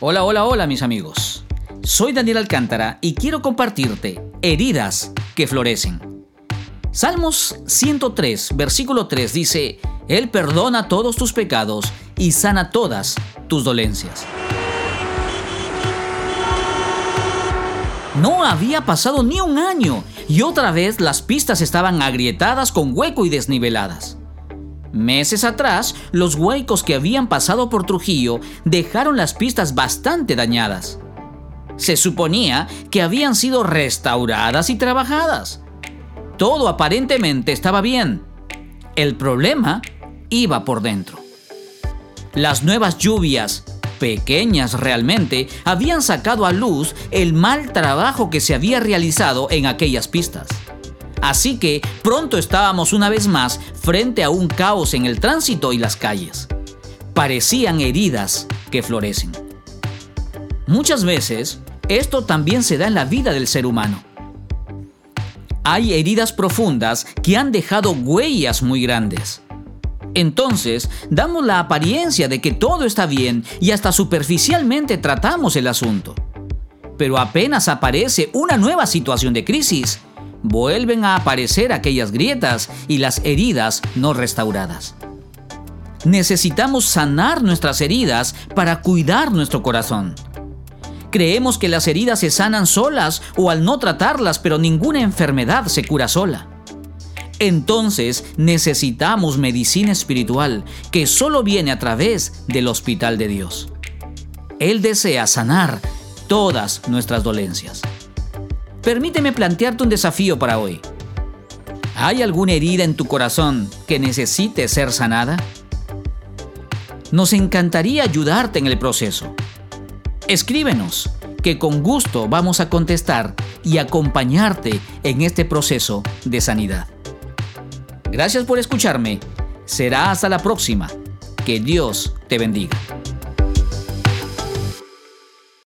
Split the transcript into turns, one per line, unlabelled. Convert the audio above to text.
Hola, hola, hola mis amigos. Soy Daniel Alcántara y quiero compartirte heridas que florecen. Salmos 103, versículo 3 dice, Él perdona todos tus pecados y sana todas tus dolencias. No había pasado ni un año y otra vez las pistas estaban agrietadas con hueco y desniveladas. Meses atrás, los huecos que habían pasado por Trujillo dejaron las pistas bastante dañadas. Se suponía que habían sido restauradas y trabajadas. Todo aparentemente estaba bien. El problema iba por dentro. Las nuevas lluvias, pequeñas realmente, habían sacado a luz el mal trabajo que se había realizado en aquellas pistas. Así que pronto estábamos una vez más frente a un caos en el tránsito y las calles. Parecían heridas que florecen. Muchas veces, esto también se da en la vida del ser humano. Hay heridas profundas que han dejado huellas muy grandes. Entonces, damos la apariencia de que todo está bien y hasta superficialmente tratamos el asunto. Pero apenas aparece una nueva situación de crisis, vuelven a aparecer aquellas grietas y las heridas no restauradas. Necesitamos sanar nuestras heridas para cuidar nuestro corazón. Creemos que las heridas se sanan solas o al no tratarlas, pero ninguna enfermedad se cura sola. Entonces necesitamos medicina espiritual que solo viene a través del hospital de Dios. Él desea sanar todas nuestras dolencias. Permíteme plantearte un desafío para hoy. ¿Hay alguna herida en tu corazón que necesite ser sanada? Nos encantaría ayudarte en el proceso. Escríbenos, que con gusto vamos a contestar y acompañarte en este proceso de sanidad. Gracias por escucharme. Será hasta la próxima. Que Dios te bendiga.